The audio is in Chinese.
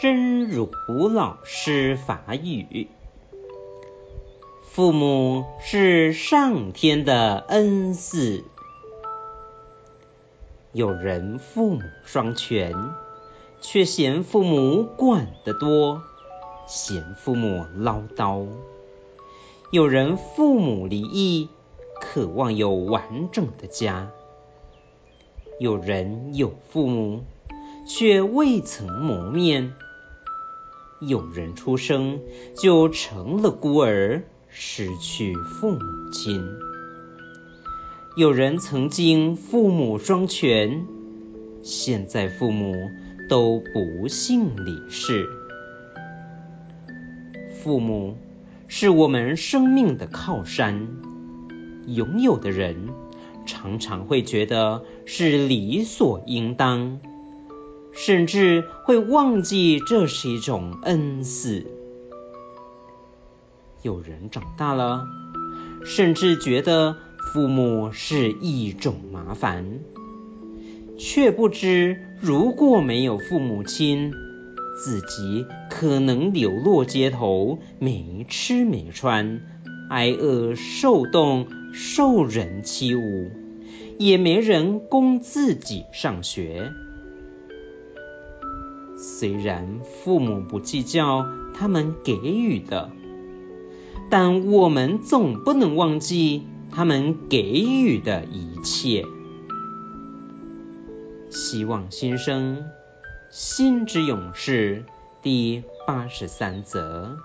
真如老师法语。父母是上天的恩赐。有人父母双全，却嫌父母管得多，嫌父母唠叨；有人父母离异，渴望有完整的家；有人有父母，却未曾谋面；有人出生就成了孤儿，失去父母亲；有人曾经父母双全，现在父母都不幸离世。父母是我们生命的靠山，拥有的人常常会觉得是理所应当，甚至会忘记这是一种恩赐。有人长大了，甚至觉得父母是一种麻烦，却不知如果没有父母亲，自己可能流落街头，没吃没穿，挨饿受冻，受人欺侮，也没人供自己上学。虽然父母不计较他们给予的。但我们总不能忘记他们给予的一切。希望新生，心之勇士第八十三则。